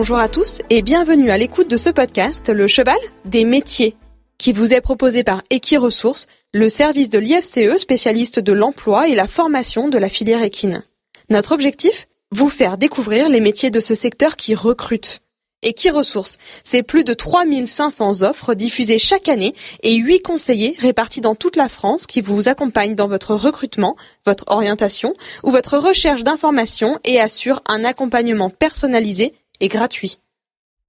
Bonjour à tous et bienvenue à l'écoute de ce podcast Le Cheval des métiers qui vous est proposé par Equiresources, le service de l'IFCE spécialiste de l'emploi et la formation de la filière équine. Notre objectif Vous faire découvrir les métiers de ce secteur qui recrute. Equiresources, c'est plus de 3500 offres diffusées chaque année et 8 conseillers répartis dans toute la France qui vous accompagnent dans votre recrutement, votre orientation ou votre recherche d'informations et assurent un accompagnement personnalisé et gratuit.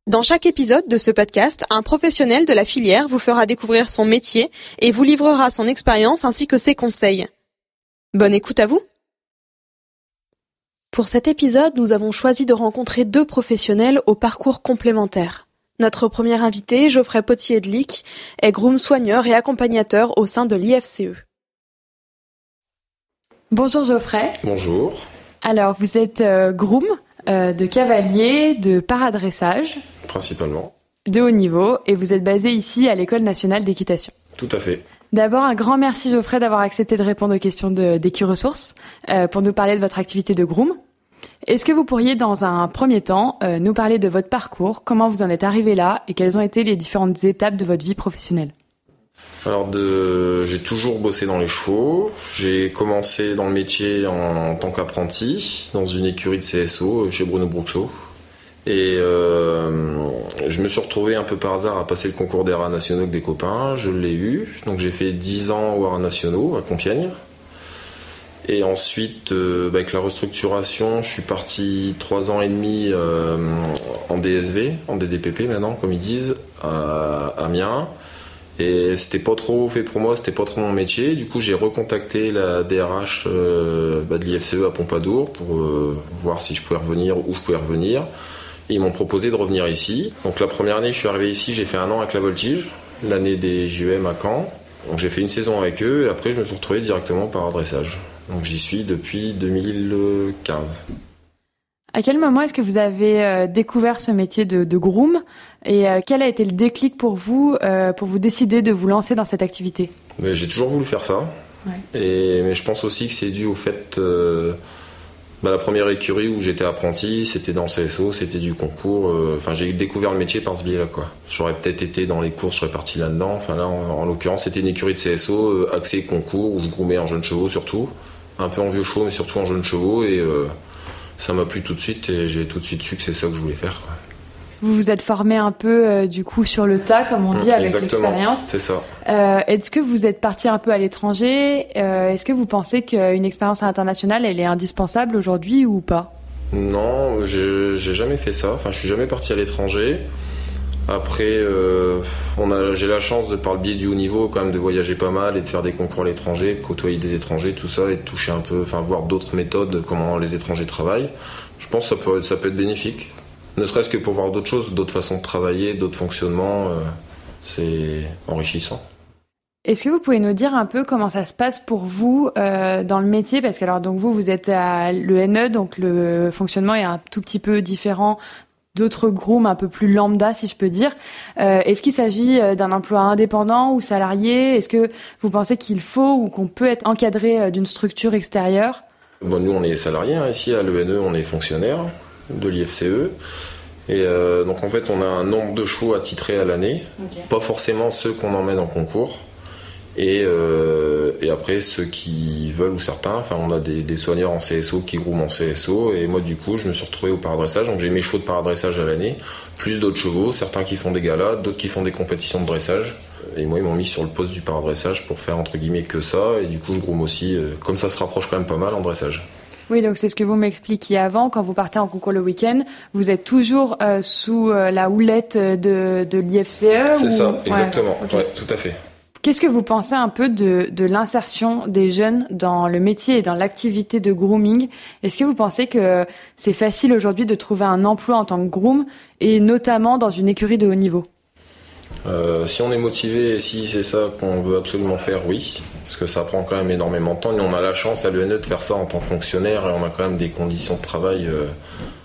Dans chaque épisode de ce podcast, un professionnel de la filière vous fera découvrir son métier et vous livrera son expérience ainsi que ses conseils. Bonne écoute à vous Pour cet épisode, nous avons choisi de rencontrer deux professionnels au parcours complémentaire. Notre premier invité, Geoffrey Potier-Edlic, est groom soigneur et accompagnateur au sein de l'IFCE. Bonjour Geoffrey. Bonjour. Alors, vous êtes euh, groom euh, de cavalier, de paradressage, Principalement. de haut niveau, et vous êtes basé ici à l'École nationale d'équitation. Tout à fait. D'abord, un grand merci Geoffrey d'avoir accepté de répondre aux questions de- d'Equiresources euh, pour nous parler de votre activité de groom. Est-ce que vous pourriez, dans un premier temps, euh, nous parler de votre parcours, comment vous en êtes arrivé là et quelles ont été les différentes étapes de votre vie professionnelle? Alors, j'ai toujours bossé dans les chevaux. J'ai commencé dans le métier en, tant qu'apprenti dans une écurie de CSO chez Bruno Bruxo. Et euh, je me suis retrouvé un peu par hasard à passer le concours des rats nationaux avec des copains. Je l'ai eu. Donc, j'ai fait 10 ans aux rats nationaux à Compiègne. Et ensuite, euh, avec la restructuration, je suis parti 3 ans et demi euh, en DSV, en DDPP maintenant, comme ils disent, à Amiens. Et c'était pas trop fait pour moi, c'était pas trop mon métier. Du coup, j'ai recontacté la DRH euh, bah, de l'IFCE à Pompadour pour euh, voir si je pouvais revenir, où je pouvais revenir. Et ils m'ont proposé de revenir ici. Donc la première année, je suis arrivé ici, j'ai fait un an avec la Voltige, l'année des JEM à Caen. Donc j'ai fait une saison avec eux et après je me suis retrouvé directement par adressage. Donc j'y suis depuis 2015. À quel moment est-ce que vous avez euh, découvert ce métier de, de groom et euh, quel a été le déclic pour vous euh, pour vous décider de vous lancer dans cette activité? Mais j'ai toujours voulu faire ça. Ouais. Et, mais je pense aussi que c'est dû au fait. bah, la première écurie où j'étais apprenti, c'était dans CSO, c'était du concours. Enfin, j'ai découvert le métier par ce biais-là, quoi. J'aurais peut-être été dans les courses, je serais parti là-dedans. Enfin, là, en, en l'occurrence, c'était une écurie de CSO axée concours où je groumais en jeunes chevaux surtout. Un peu en vieux chevaux, mais surtout en jeunes chevaux. Et ça m'a plu tout de suite et j'ai tout de suite su que c'est ça que je voulais faire, quoi. Vous vous êtes formé un peu euh, du coup sur le tas, comme on dit, avec l'expérience. c'est ça. Euh, Est-ce que vous êtes parti un peu à l'étranger Euh, Est-ce que vous pensez qu'une expérience internationale, elle est indispensable aujourd'hui ou pas? Non, j'ai jamais fait ça. Enfin, je suis jamais parti à l'étranger. Après, euh, j'ai la chance de par le biais du haut niveau quand même de voyager pas mal et de faire des concours à l'étranger, de côtoyer des étrangers, tout ça, et de toucher un peu, enfin voir d'autres méthodes, comment les étrangers travaillent. Je pense que ça peut, ça peut être bénéfique. Ne serait-ce que pour voir d'autres choses, d'autres façons de travailler, d'autres fonctionnements, euh, c'est enrichissant. Est-ce que vous pouvez nous dire un peu comment ça se passe pour vous euh, dans le métier? Parce que alors donc vous vous êtes à l'ENE, donc le fonctionnement est un tout petit peu différent d'autres grooms un peu plus lambda, si je peux dire. Euh, Est-ce qu'il s'agit euh, d'un emploi indépendant ou salarié? Est-ce que vous pensez qu'il faut ou qu'on peut être encadré euh, d'une structure extérieure? Bon, nous, on est salariés hein, ici à l'ENE, on est fonctionnaire de l'IFCE. Et euh, donc, en fait, on a un nombre de chevaux attitrés à l'année, pas forcément ceux qu'on emmène en concours. Et, euh, et après, ceux qui veulent ou certains, enfin, on a des, des soigneurs en CSO qui grooment en CSO. Et moi, du coup, je me suis retrouvé au paradressage. Donc, j'ai mes chevaux de paradressage à l'année, plus d'autres chevaux, certains qui font des galas, d'autres qui font des compétitions de dressage. Et moi, ils m'ont mis sur le poste du paradressage pour faire entre guillemets que ça. Et du coup, je groom aussi, euh, comme ça se rapproche quand même pas mal en dressage. Oui, donc c'est ce que vous m'expliquiez avant. Quand vous partez en concours le week-end, vous êtes toujours euh, sous la houlette de, de l'IFCE C'est ou- ça, Ouais, exactement. Ouais, tout à fait. Qu'est-ce que vous pensez un peu de, de l'insertion des jeunes dans le métier et dans l'activité de grooming? Est-ce que vous pensez que c'est facile aujourd'hui de trouver un emploi en tant que groom et notamment dans une écurie de haut niveau? Euh, si on est motivé et si c'est ça qu'on veut absolument faire, oui. Parce que ça prend quand même énormément de temps. Et on a la chance à l'UNE de faire ça en tant que fonctionnaire et on a quand même des conditions de travail euh,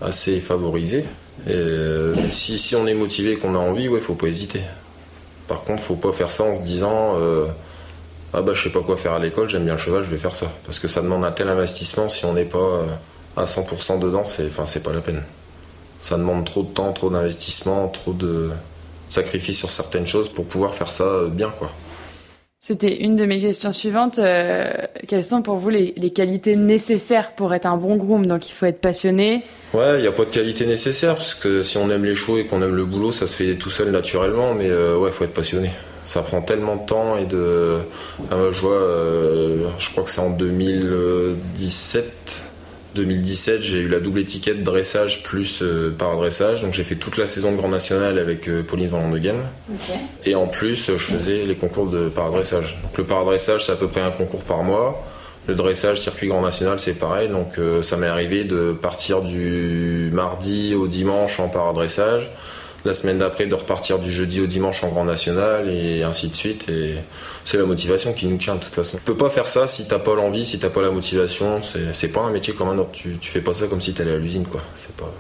assez favorisées. Et, euh, si, si on est motivé et qu'on a envie, ouais, faut pas hésiter. Par contre, faut pas faire ça en se disant euh, Ah bah je sais pas quoi faire à l'école, j'aime bien le cheval, je vais faire ça. Parce que ça demande un tel investissement, si on n'est pas euh, à 100% dedans, c'est enfin, c'est pas la peine. ça demande trop de temps, trop d'investissement, trop de sacrifices sur certaines choses pour pouvoir faire ça bien, quoi. C'était une de mes questions suivantes. Euh, quelles sont pour vous les, qualités nécessaires pour être un bon groom? Donc il faut être passionné. Ouais, il n'y a pas de qualité nécessaire parce que si on aime les chevaux et qu'on aime le boulot, ça se fait tout seul naturellement. Mais euh, ouais, il faut être passionné. Ça prend tellement de temps et de. je vois, euh, je crois que c'est en 2017 2017, j'ai eu la double étiquette dressage plus euh, paradressage. Donc j'ai fait toute la saison de Grand National avec euh, Pauline Van Landegem. Et en plus, je faisais les concours de paradressage. Donc le paradressage, c'est à peu près un concours par mois. Le dressage, circuit Grand National, c'est pareil. Donc euh, ça m'est arrivé de partir du mardi au dimanche en paradressage la semaine d'après de repartir du jeudi au dimanche en Grand National et ainsi de suite. Et c'est la motivation qui nous tient de toute façon. Tu peux pas faire ça si t'as pas l'envie, si t'as pas la motivation. C'est pas un métier comme un autre. Tu, tu fais pas ça comme si t'allais à l'usine, quoi. C'est pas.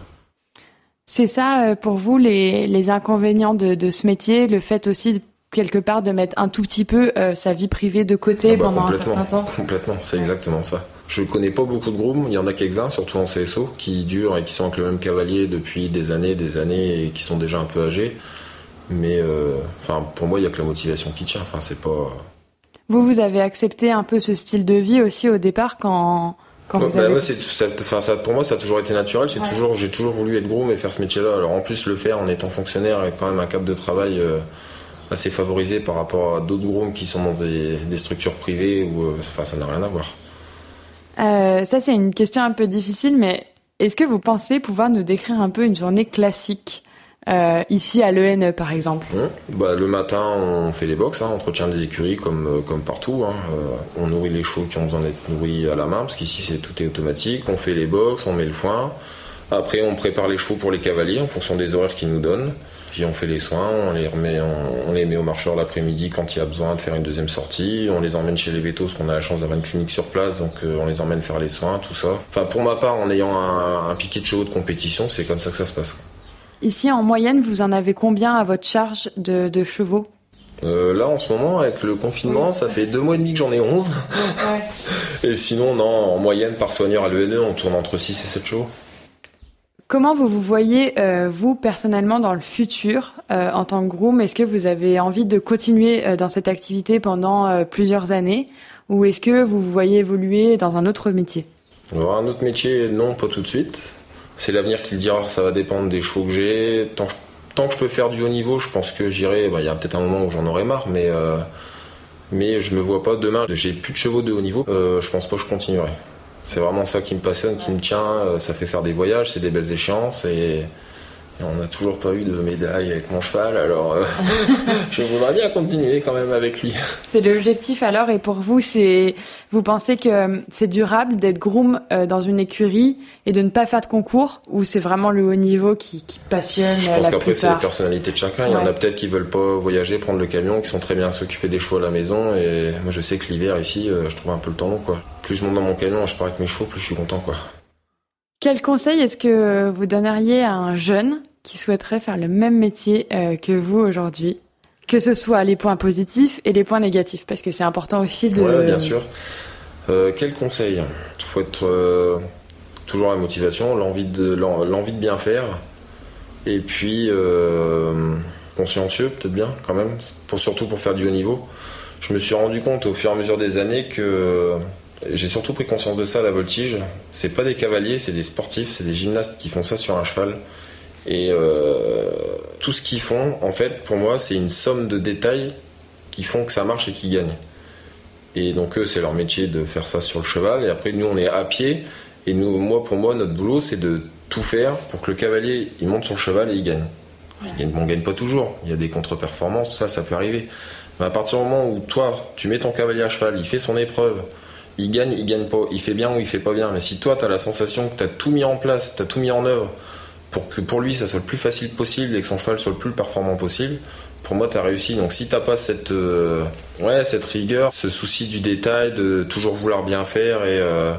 C'est ça euh, pour vous les, les inconvénients de, de, ce métier, le fait aussi quelque part de mettre un tout petit peu euh, sa vie privée de côté ah bah, pendant un certain temps? Complètement, c'est exactement ça. Je connais pas beaucoup de groupes, il y en a quelques-uns, surtout en CSO, qui durent et qui sont avec le même cavalier depuis des années, des années et qui sont déjà un peu âgés. Mais euh, enfin, pour moi, il y a que la motivation qui tient. Enfin, c'est pas. Vous, vous avez accepté un peu ce style de vie aussi au départ quand. quand vous bah, avez... enfin, ça, pour moi, ça a toujours été naturel. C'est toujours, j'ai toujours voulu être groom et faire ce métier-là. Alors en plus, le faire en étant fonctionnaire et quand même un cadre de travail. Euh, assez favorisé par rapport à d'autres grooms qui sont dans des, structures privées où euh, enfin, ça n'a rien à voir. Euh, ça, c'est une question un peu difficile, mais est-ce que vous pensez pouvoir nous décrire un peu une journée classique euh, ici à l'ENE par exemple? Hum, bah, Le matin, on fait les box, hein, entretien des écuries comme, euh, comme partout. Hein. on nourrit les chevaux qui ont besoin d'être nourris à la main, parce qu'ici c'est tout est automatique. On fait les box, on met le foin. Après, on prépare les chevaux pour les cavaliers en fonction des horaires qu'ils nous donnent. Puis on fait les soins, on les, remet, on, les met au marcheur l'après-midi quand il y a besoin de faire une deuxième sortie. On les emmène chez les vétos parce qu'on a la chance d'avoir une clinique sur place, donc euh, on les emmène faire les soins, tout ça. Enfin, pour ma part, en ayant un, piquet de chevaux de compétition, c'est comme ça que ça se passe. Ici, en moyenne, vous en avez combien à votre charge de, chevaux? Euh, là, en ce moment, avec le confinement, ça fait deux mois et demi que j'en ai 11. et sinon, non, en moyenne, par soigneur à l'ENE, on tourne entre 6 et 7 chevaux. Comment vous vous voyez, euh, vous, personnellement, dans le futur, euh, en tant que groom? Est-ce que vous avez envie de continuer euh, dans cette activité pendant plusieurs années? Ou est-ce que vous vous voyez évoluer dans un autre métier? Un autre métier, non, pas tout de suite. C'est l'avenir qui le dira, ça va dépendre des chevaux que j'ai. Tant, que je peux faire du haut niveau, je pense que j'irai. Bah, il y a peut-être un moment où j'en aurai marre, mais, mais je me vois pas demain. J'ai plus de chevaux de haut niveau, je pense pas que je continuerai. C'est vraiment ça qui me passionne, qui me tient. Euh, ça fait faire des voyages, c'est des belles échéances et, on n'a toujours pas eu de médaille avec mon cheval, alors euh, je voudrais bien continuer quand même avec lui. C'est l'objectif alors, et pour vous, c'est vous pensez que c'est durable d'être groom euh, dans une écurie et de ne pas faire de concours, ou c'est vraiment le haut niveau qui, passionne Je pense qu'après c'est la personnalité de chacun. Il y en a peut-être qui veulent pas voyager, prendre le camion, qui sont très bien s'occuper des chevaux à la maison, et moi je sais que l'hiver ici, je trouve un peu le temps long quoi. Plus je monte dans mon camion, je pars avec mes chevaux, plus je suis content quoi. Quel conseil est-ce que vous donneriez à un jeune qui souhaiterait faire le même métier euh, que vous aujourd'hui? Que ce soit les points positifs et les points négatifs, parce que c'est important aussi de... Oui, bien sûr. Euh, quel conseil? Il faut être euh, toujours la motivation, l'envie de, l'envie de bien faire, et puis consciencieux peut-être bien quand même, pour, surtout pour faire du haut niveau. Je me suis rendu compte au fur et à mesure des années que j'ai surtout pris conscience de ça à la voltige. C'est pas des cavaliers, c'est des sportifs, c'est des gymnastes qui font ça sur un cheval. Et euh, tout ce qu'ils font, en fait, pour moi, c'est une somme de détails qui font que ça marche et qui gagnent. Et donc eux, c'est leur métier de faire ça sur le cheval. Et après, nous, on est à pied. Et nous, moi, pour moi, notre boulot, c'est de tout faire pour que le cavalier, il monte sur le cheval et il gagne. Il gagne on gagne pas toujours. Il y a des contre-performances, tout ça, ça peut arriver. Mais à partir du moment où toi, tu mets ton cavalier à cheval, il fait son épreuve, il gagne, il gagne pas, il fait bien ou il fait pas bien. Mais si toi, tu as la sensation que tu as tout mis en place, tu as tout mis en œuvre pour que pour lui, ça soit le plus facile possible et que son cheval soit le plus performant possible, pour moi, tu as réussi. Donc si t'as pas cette, euh, ouais, cette rigueur, ce souci du détail, de toujours vouloir bien faire, et euh,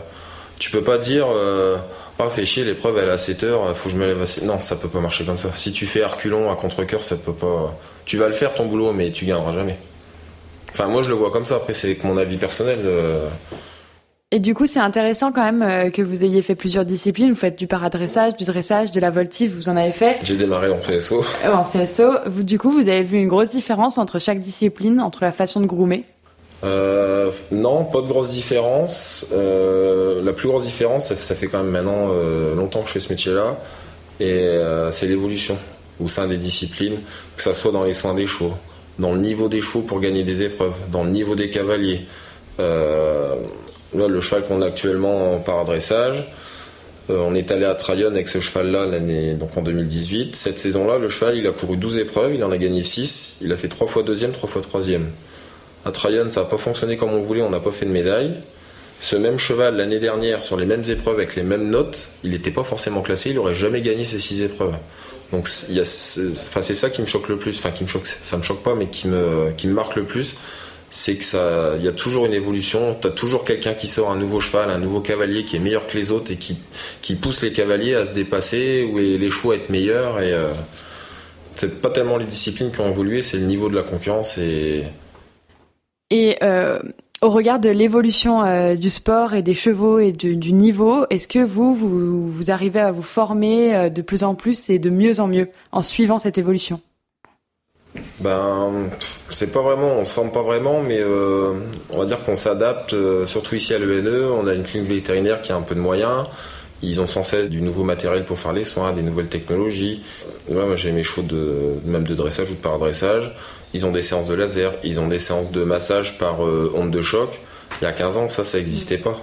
tu peux pas dire, ah, fais chier, l'épreuve elle est à 7 heures, faut que je me lève à 7 Non, ça peut pas marcher comme ça. Si tu fais Arculon à contre-coeur, ça peut pas. Tu vas le faire ton boulot, mais tu gagneras jamais. Enfin, moi je le vois comme ça. Après, c'est mon avis personnel. Et du coup, c'est intéressant quand même euh, que vous ayez fait plusieurs disciplines. Vous faites du paradressage, du dressage, de la voltige, vous en avez fait. J'ai démarré en CSO. Euh, en CSO. Vous, du coup, vous avez vu une grosse différence entre chaque discipline, entre la façon de groomer euh, non, pas de grosse différence. Euh, la plus grosse différence, ça, ça fait quand même maintenant euh, longtemps que je fais ce métier-là, et euh, c'est l'évolution au sein des disciplines, que ça soit dans les soins des chevaux, dans le niveau des chevaux pour gagner des épreuves, dans le niveau des cavaliers. Euh, là, le cheval qu'on a actuellement en paradressage, euh, on est allé à Trayonne avec ce cheval-là en 2018. Cette saison-là, le cheval, il a couru 12 épreuves, il en a gagné 6, il a fait 3 fois deuxième, 3 fois troisième. À Trayonne, ça n'a pas fonctionné comme on voulait, on n'a pas fait de médaille. Ce même cheval, l'année dernière, sur les mêmes épreuves, avec les mêmes notes, il n'était pas forcément classé, il n'aurait jamais gagné ces six épreuves. Donc c'est, enfin, c'est ça qui me choque le plus, enfin qui me choque, ça me choque pas, mais qui me, qui me marque le plus, c'est que ça, il y a toujours une évolution. Tu as toujours quelqu'un qui sort un nouveau cheval, un nouveau cavalier qui est meilleur que les autres et qui, qui pousse les cavaliers à se dépasser ou les chevaux à être meilleurs. Et euh, c'est pas tellement les disciplines qui ont évolué, c'est le niveau de la concurrence et Et euh, au regard de l'évolution euh, du sport et des chevaux et du, niveau, est-ce que vous, vous, arrivez à vous former euh, de plus en plus et de mieux en mieux en suivant cette évolution? Ben, c'est pas vraiment, on se forme pas vraiment, mais euh, on va dire qu'on s'adapte, surtout ici à l'ENE. On a une clinique vétérinaire qui a un peu de moyens. Ils ont sans cesse du nouveau matériel pour faire les soins, des nouvelles technologies. Moi j'ai mes chevaux même de dressage ou de paradressage. Ils ont des séances de laser, ils ont des séances de massage par euh, onde de choc. Il y a 15 ans, ça, ça n'existait pas.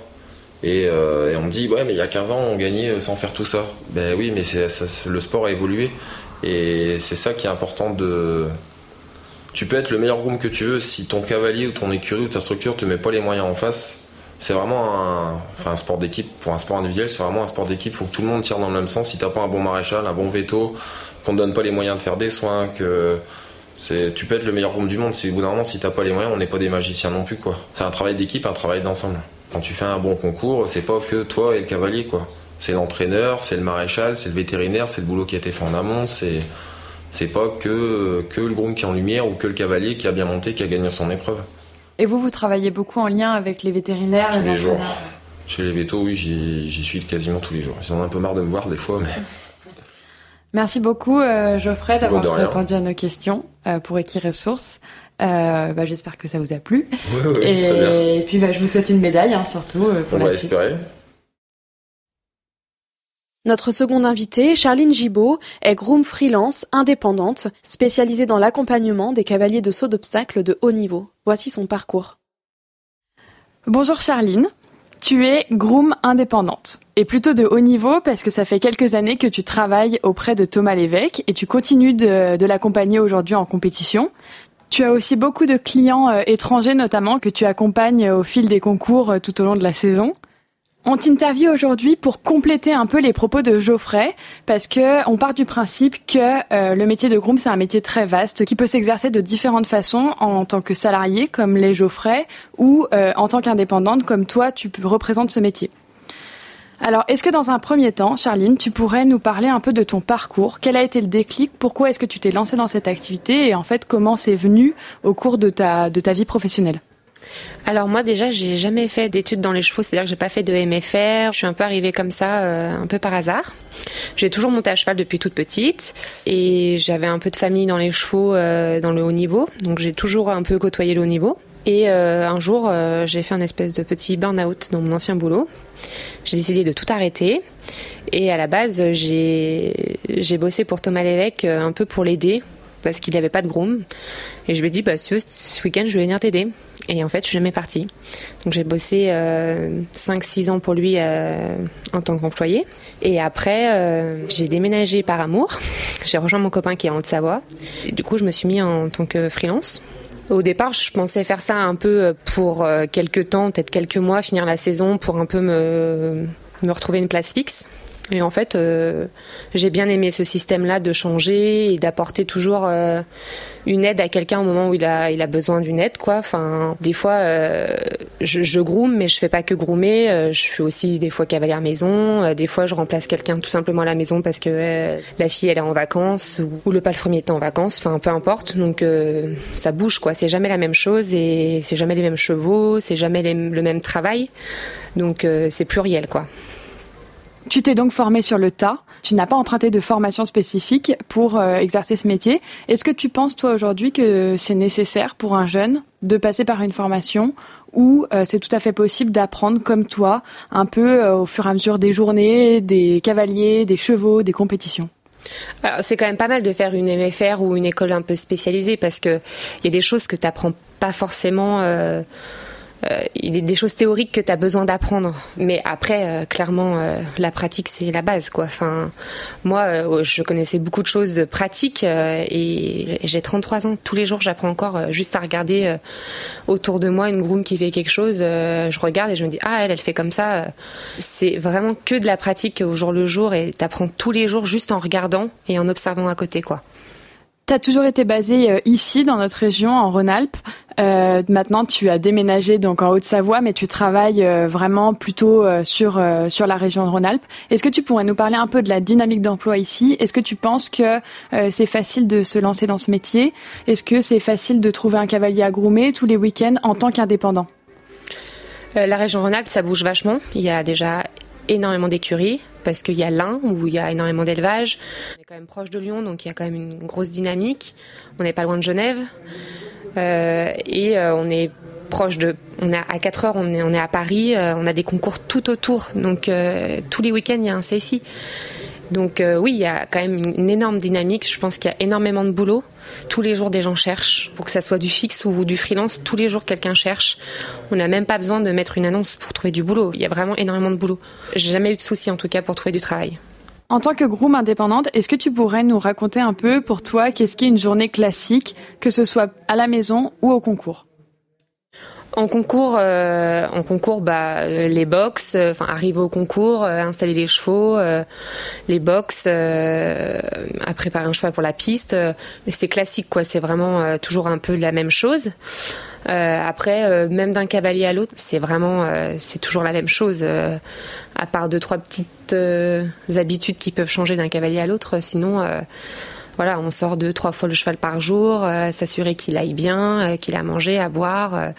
Et, euh, et on me dit, ouais, mais il y a 15 ans, on gagnait sans faire tout ça. Ben oui, mais le sport a évolué. Et c'est ça qui est important de. Tu peux être le meilleur groom que tu veux, si ton cavalier ou ton écurie ou ta structure te met pas les moyens en face, c'est vraiment un, enfin, un sport d'équipe. Pour un sport individuel, c'est vraiment un sport d'équipe. Faut que tout le monde tire dans le même sens. Si t'as pas un bon maréchal, un bon veto, qu'on te donne pas les moyens de faire des soins, que tu peux être le meilleur groom du monde. Si au bout d'un moment, si t'as pas les moyens, on n'est pas des magiciens non plus, quoi. C'est un travail d'équipe, un travail d'ensemble. Quand tu fais un bon concours, c'est pas que toi et le cavalier, quoi. C'est l'entraîneur, c'est le maréchal, c'est le vétérinaire, c'est le boulot qui a été fait en amont, c'est, c'est pas que, que le groom qui est en lumière ou que le cavalier qui a bien monté, qui a gagné son épreuve. Et vous, vous travaillez beaucoup en lien avec les vétérinaires Tous les jours. Chez les vétos, oui, j'y j'y suis quasiment tous les jours. Ils en ont un peu marre de me voir des fois, mais Merci beaucoup, euh, Geoffrey, d'avoir de rien. répondu à nos questions euh, pour Equiresources. Euh, bah, J'espère que ça vous a plu. oui, oui, et, très bien. et puis, bah, je vous souhaite une médaille, hein, surtout euh, pour On la va suite. espérer. Notre seconde invitée, Charline Gibaud, est groom freelance, indépendante, spécialisée dans l'accompagnement des cavaliers de saut d'obstacles de haut niveau. Voici son parcours. Bonjour Charline, tu es groom indépendante et plutôt de haut niveau parce que ça fait quelques années que tu travailles auprès de Thomas Lévesque et tu continues de, de l'accompagner aujourd'hui en compétition. Tu as aussi beaucoup de clients euh, étrangers notamment que tu accompagnes au fil des concours euh, tout au long de la saison. On t'interviewe aujourd'hui pour compléter un peu les propos de Geoffrey, parce que on part du principe que euh, le métier de groom c'est un métier très vaste qui peut s'exercer de différentes façons en tant que salarié comme les Geoffrey ou euh, en tant qu'indépendante comme toi tu représentes ce métier. Alors, est-ce que dans un premier temps, Charline, tu pourrais nous parler un peu de ton parcours? Quel a été le déclic? Pourquoi est-ce que tu t'es lancée dans cette activité? Et en fait, comment c'est venu au cours de ta, de ta vie professionnelle? Alors moi déjà j'ai jamais fait d'études dans les chevaux, c'est-à-dire que j'ai pas fait de MFR. Je suis un peu arrivée comme ça, euh, un peu par hasard. J'ai toujours monté à cheval depuis toute petite et j'avais un peu de famille dans les chevaux, euh, dans le haut niveau, donc j'ai toujours un peu côtoyé le haut niveau. Et euh, un jour j'ai fait un espèce de petit burn-out dans mon ancien boulot. J'ai décidé de tout arrêter et à la base j'ai bossé pour Thomas Lévesque un peu pour l'aider parce qu'il n'avait pas de groom. Et je lui ai dit, bah, veux, ce week-end, je vais venir t'aider. Et en fait, je suis jamais partie. Donc, j'ai bossé euh, 5-6 ans pour lui euh, en tant qu'employé. Et après, euh, j'ai déménagé par amour. J'ai rejoint mon copain qui est en Haute-Savoie. Du coup, je me suis mis en tant que freelance. Au départ, je pensais faire ça un peu pour euh, quelques temps, peut-être quelques mois, finir la saison pour un peu me, me retrouver une place fixe. Et en fait, euh, j'ai bien aimé ce système-là de changer et d'apporter toujours euh, une aide à quelqu'un au moment où il a, il a besoin d'une aide, quoi. Enfin, des fois, euh, je, je groom, mais je fais pas que groomer. je suis aussi des fois cavalière maison. des fois, je remplace quelqu'un tout simplement à la maison parce que la fille elle est en vacances ou, le palefrenier est en vacances. Enfin, peu importe. Donc, ça bouge, quoi. C'est jamais la même chose et c'est jamais les mêmes chevaux, c'est jamais le même travail. Donc, c'est pluriel, quoi. Tu t'es donc formé sur le tas. Tu n'as pas emprunté de formation spécifique pour euh, exercer ce métier. Est-ce que tu penses, toi, aujourd'hui, que c'est nécessaire pour un jeune de passer par une formation ou euh, c'est tout à fait possible d'apprendre comme toi, un peu euh, au fur et à mesure des journées, des cavaliers, des chevaux, des compétitions? C'est quand même pas mal de faire une MFR ou une école un peu spécialisée parce que il y a des choses que tu n'apprends pas forcément il y a des choses théoriques que tu as besoin d'apprendre. Mais après, euh, clairement, euh, la pratique, c'est la base. Quoi. Moi, je connaissais beaucoup de choses pratiques et j'ai 33 ans. Tous les jours, j'apprends encore juste à regarder autour de moi une groom qui fait quelque chose. je regarde et je me dis, ah, elle, elle fait comme ça. C'est vraiment que de la pratique au jour le jour et tu apprends tous les jours juste en regardant et en observant à côté. quoi. Tu as toujours été basé ici, dans notre région, en Rhône-Alpes. Euh, maintenant, tu as déménagé donc en Haute-Savoie, mais tu travailles euh, vraiment plutôt euh, sur sur la région de Rhône-Alpes. Est-ce que tu pourrais nous parler un peu de la dynamique d'emploi ici? Est-ce que tu penses que c'est facile de se lancer dans ce métier? Est-ce que c'est facile de trouver un cavalier à groomer tous les week-ends en tant qu'indépendant? La région Rhône-Alpes, ça bouge vachement. Il y a déjà énormément d'écuries parce qu'il y a l'Ain où il y a énormément d'élevage. On est quand même proche de Lyon, donc il y a quand même une grosse dynamique. On n'est pas loin de Genève. Euh, et euh, on est proche de, on est à 4 heures, on est, à Paris, euh, on a des concours tout autour, donc tous les week-ends il y a un CSI. Donc oui, il y a quand même une, énorme dynamique. Je pense qu'il y a énormément de boulot. Tous les jours, des gens cherchent, pour que ça soit du fixe ou du freelance. Tous les jours, quelqu'un cherche. On n'a même pas besoin de mettre une annonce pour trouver du boulot. Il y a vraiment énormément de boulot. J'ai jamais eu de soucis en tout cas pour trouver du travail. En tant que groom indépendante, est-ce que tu pourrais nous raconter un peu pour toi qu'est-ce qu'est une journée classique, que ce soit à la maison ou au concours? En concours, euh, en concours, bah euh, les box, euh, enfin arriver au concours, installer les chevaux, les box, à préparer un cheval pour la piste, c'est classique quoi. C'est vraiment toujours un peu la même chose. après, même d'un cavalier à l'autre, c'est vraiment, c'est toujours la même chose, à part deux trois petites habitudes qui peuvent changer d'un cavalier à l'autre. Sinon voilà, on sort deux, trois fois le cheval par jour, euh, s'assurer qu'il aille bien, euh, qu'il a mangé, à boire, euh,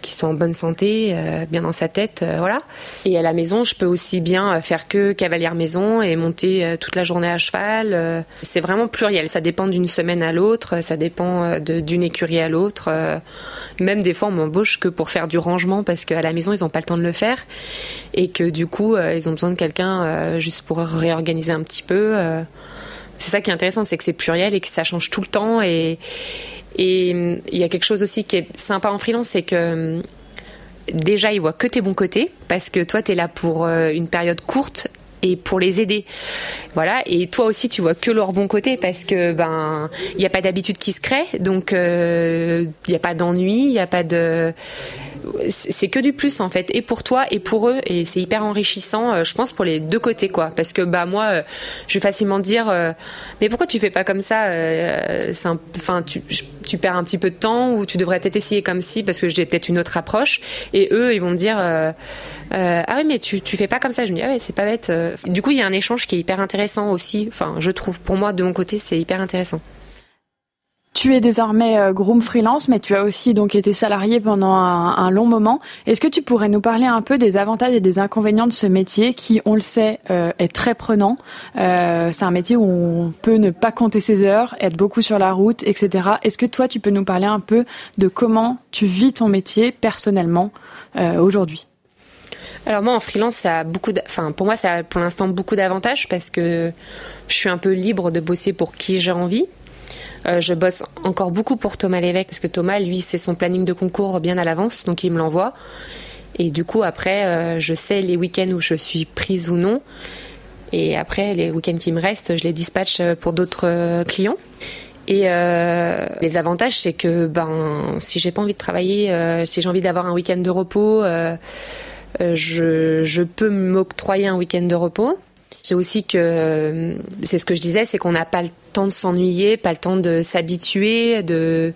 qu'il soit en bonne santé, bien dans sa tête, voilà. Et à la maison, je peux aussi bien faire que cavalière maison et monter toute la journée à cheval. c'est vraiment pluriel, ça dépend d'une semaine à l'autre, ça dépend d'une écurie à l'autre. même des fois, on m'embauche que pour faire du rangement parce qu'à la maison, ils n'ont pas le temps de le faire et que du coup, ils ont besoin de quelqu'un juste pour réorganiser un petit peu. C'est ça qui est intéressant, c'est que c'est pluriel et que ça change tout le temps. Et il y a quelque chose aussi qui est sympa en freelance, c'est que hum, déjà, ils voient que tes bons côtés, parce que toi, tu es là pour euh, une période courte et pour les aider. Voilà. Et toi aussi, tu vois que leur bon côté parce que ben, il n'y a pas d'habitude qui se crée, donc euh, il n'y a pas d'ennui, il n'y a pas de c'est que du plus en fait et pour toi et pour eux et c'est hyper enrichissant euh, je pense pour les deux côtés quoi parce que bah moi euh, je vais facilement dire euh, mais pourquoi tu fais pas comme ça enfin tu, tu, perds un petit peu de temps ou tu devrais peut-être essayer comme si parce que j'ai peut-être une autre approche. Et eux ils vont me dire ah oui mais tu tu fais pas comme ça. Je me dis ah ouais c'est pas bête du coup il y a un échange qui est hyper intéressant aussi. Enfin je trouve pour moi de mon côté c'est hyper intéressant tu es désormais euh, groom freelance, mais tu as aussi donc été salarié pendant un, long moment. Est-ce que tu pourrais nous parler un peu des avantages et des inconvénients de ce métier qui, on le sait, euh, est très prenant euh, C'est un métier où on peut ne pas compter ses heures, être beaucoup sur la route, etc. Est-ce que toi, tu peux nous parler un peu de comment tu vis ton métier personnellement aujourd'hui? Alors moi en freelance ça a beaucoup enfin pour moi ça a pour l'instant beaucoup d'avantages parce que je suis un peu libre de bosser pour qui j'ai envie euh, je bosse encore beaucoup pour Thomas Lévesque parce que Thomas, lui, c'est son planning de concours bien à l'avance, donc il me l'envoie. Et du coup, après, euh, je sais les week-ends où je suis prise ou non. Et après, les week-ends qui me restent, je les dispatche euh, pour d'autres clients. Et les avantages, c'est que ben, si j'ai pas envie de travailler, si j'ai envie d'avoir un week-end de repos, je, je, peux m'octroyer un week-end de repos. C'est aussi que, c'est ce que je disais, c'est qu'on n'a pas le temps de s'ennuyer, pas le temps de s'habituer, de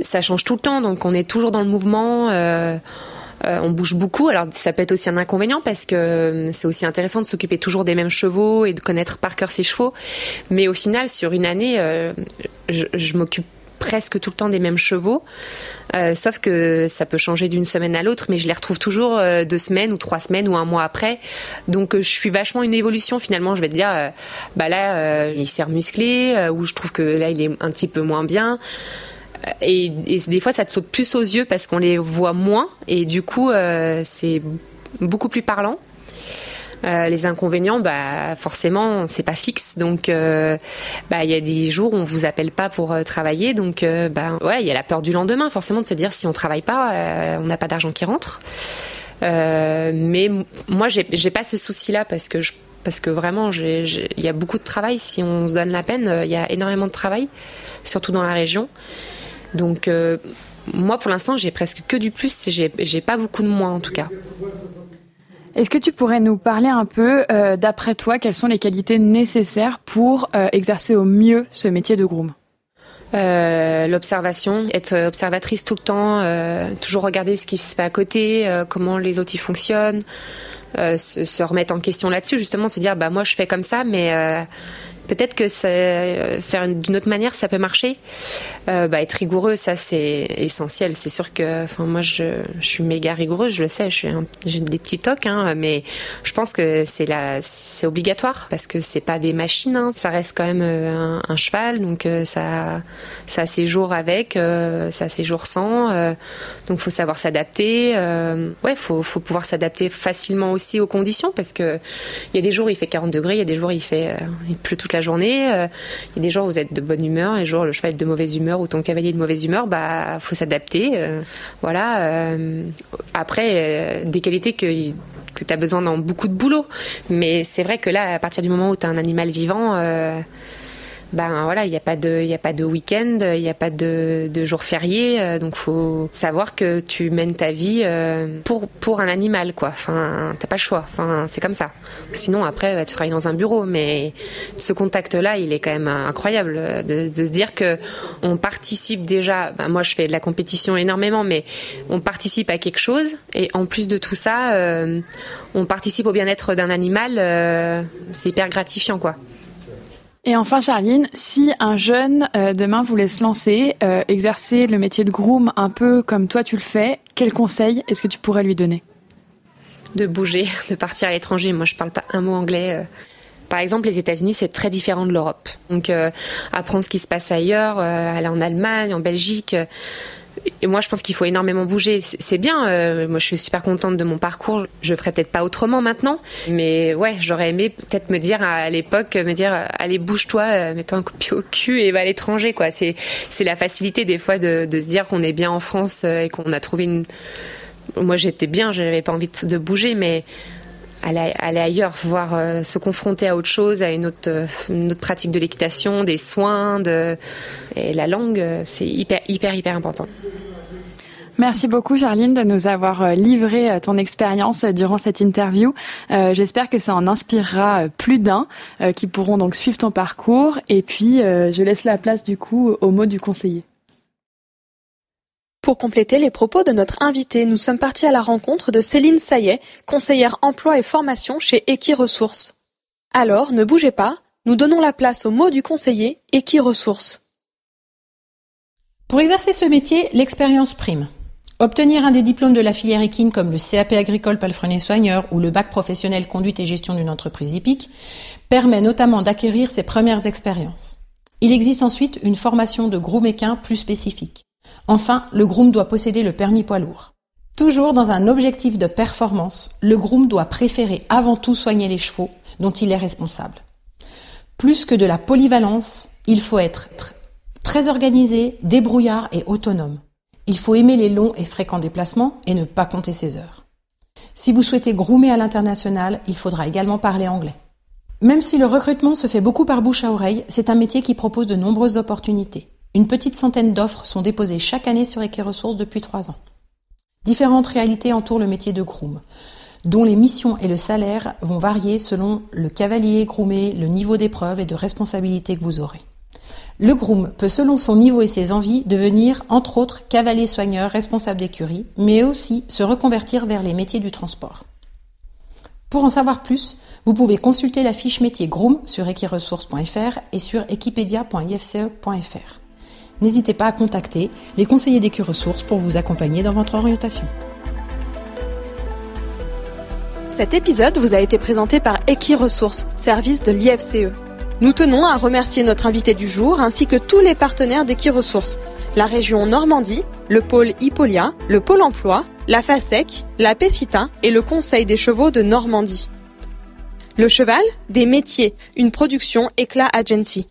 ça change tout le temps, donc on est toujours dans le mouvement. Euh, euh, on bouge beaucoup. Alors ça peut être aussi un inconvénient parce que euh, c'est aussi intéressant de s'occuper toujours des mêmes chevaux et de connaître par cœur ses chevaux. Mais au final, sur une année, euh, je, m'occupe presque tout le temps des mêmes chevaux, sauf que ça peut changer d'une semaine à l'autre, mais je les retrouve toujours deux semaines ou trois semaines ou un mois après. Donc je suis vachement une évolution finalement. Je vais te dire, bah là il s'est musclé, ou je trouve que là il est un petit peu moins bien et, des fois ça te saute plus aux yeux parce qu'on les voit moins et du coup euh, c'est beaucoup plus parlant. Euh, les inconvénients, bah forcément, c'est pas fixe. Donc, euh, bah il y a des jours où on vous appelle pas pour travailler. Donc, bah ouais, il y a la peur du lendemain, forcément, de se dire si on travaille pas, on n'a pas d'argent qui rentre. mais moi, j'ai pas ce souci-là parce que parce que vraiment, il y a beaucoup de travail. Si on se donne la peine, il y a énormément de travail, surtout dans la région. Donc euh, moi pour l'instant j'ai presque que du plus, j'ai, j'ai pas beaucoup de moins en tout cas. Est-ce que tu pourrais nous parler un peu, euh, d'après toi, quelles sont les qualités nécessaires pour euh, exercer au mieux ce métier de groom? L'observation, être observatrice tout le temps, toujours regarder ce qui se fait à côté, comment les y fonctionnent, se, se, remettre en question là-dessus, justement, se dire bah moi je fais comme ça, mais peut-être que euh, faire d'une autre manière, ça peut marcher. Euh, bah, être rigoureux, ça c'est essentiel. C'est sûr que, enfin, moi, je, suis méga rigoureuse, je le sais. J'ai des petits tocs, hein, mais je pense que c'est obligatoire parce que c'est pas des machines. Hein. Ça reste quand même euh, un, cheval, donc ça, ça a ses jours avec, ça a ses jours sans. donc, faut savoir s'adapter. ouais, faut, faut pouvoir s'adapter facilement aussi aux conditions parce que il y a des jours il fait 40 degrés, il y a des jours il fait, il pleut toute la journée. Euh, il y a des jours où vous êtes de bonne humeur, les jours le cheval est de mauvaise humeur ou ton cavalier est de mauvaise humeur, bah faut s'adapter. Euh, voilà. Euh, après, des qualités que que tu as besoin dans beaucoup de boulot. Mais c'est vrai que là, à partir du moment où tu as un animal vivant, ben voilà, il n'y a pas de, il a pas de week-end, il n'y a pas de, de jour férié, euh, donc faut savoir que tu mènes ta vie euh, pour pour un animal, quoi. Enfin, t'as pas le choix. Enfin, c'est comme ça. Sinon, après, bah, tu travailles dans un bureau, mais ce contact-là, il est quand même incroyable de, de se dire que on participe déjà. Ben, moi, je fais de la compétition énormément, mais on participe à quelque chose, et en plus de tout ça, euh, on participe au bien-être d'un animal. c'est hyper gratifiant, quoi. Et enfin, Charline, si un jeune euh, demain voulait se lancer, euh, exercer le métier de groom un peu comme toi tu le fais, quel conseil est-ce que tu pourrais lui donner? De bouger, de partir à l'étranger. Moi, je parle pas un mot anglais. Euh. Par exemple, les États-Unis, c'est très différent de l'Europe. Donc, apprendre ce qui se passe ailleurs, aller en Allemagne, en Belgique et moi, je pense qu'il faut énormément bouger. C'est bien. Euh, moi, je suis super contente de mon parcours. Je ferais peut-être pas autrement maintenant, mais ouais, j'aurais aimé peut-être me dire à l'époque, me dire, allez, bouge-toi, euh, mets-toi un coup de pied au cul et va à l'étranger, quoi. C'est c'est la facilité des fois de, de se dire qu'on est bien en France euh, et qu'on a trouvé une. Moi, j'étais bien, j'avais pas envie de bouger, mais aller, ailleurs, voir euh, se confronter à autre chose, à une autre, euh, une autre pratique de l'équitation, des soins, de... et la langue, euh, c'est hyper, hyper, hyper important. Merci beaucoup Charline de nous avoir livré ton expérience durant cette interview. J'espère que ça en inspirera plus d'un qui pourront donc suivre ton parcours et puis je laisse la place du coup au mot du conseiller. Pour compléter les propos de notre invité, nous sommes partis à la rencontre de Céline Saillet, conseillère emploi et formation chez Equiresources. Alors, ne bougez pas, nous donnons la place au mot du conseiller Equiresources. Pour exercer ce métier, l'expérience prime. Obtenir un des diplômes de la filière équine comme le CAP agricole palefrenier soigneur ou le bac professionnel conduite et gestion d'une entreprise hippique permet notamment d'acquérir ses premières expériences. Il existe ensuite une formation de gros méquin plus spécifique. Enfin, le groom doit posséder le permis poids lourd. Toujours dans un objectif de performance, le groom doit préférer avant tout soigner les chevaux dont il est responsable. Plus que de la polyvalence, il faut être très organisé, débrouillard et autonome. Il faut aimer les longs et fréquents déplacements et ne pas compter ses heures. Si vous souhaitez groomer à l'international, il faudra également parler anglais. Même si le recrutement se fait beaucoup par bouche à oreille, c'est un métier qui propose de nombreuses opportunités. Une petite centaine d'offres sont déposées chaque année sur Equiresources depuis trois ans. Différentes réalités entourent le métier de groom. dont les missions et le salaire vont varier selon le cavalier groomé, le niveau d'épreuve et de responsabilité que vous aurez. Le groom peut, selon son niveau et ses envies, devenir, entre autres, cavalier soigneur, responsable d'écurie, mais aussi se reconvertir vers les métiers du transport. Pour en savoir plus, vous pouvez consulter la fiche métier groom sur equiresources.fr et sur equipedia.ifce.fr. N'hésitez pas à contacter les conseillers d'Equiresources pour vous accompagner dans votre orientation. Cet épisode vous a été présenté par Equiresources, service de l'IFCE. Nous tenons à remercier notre invité du jour ainsi que tous les partenaires d'Equiresources, la région Normandie, le pôle Hippolia, le pôle emploi, la FASEC, la PECITA et le Conseil des chevaux de Normandie. Le cheval, des métiers, une production Éclat Agency.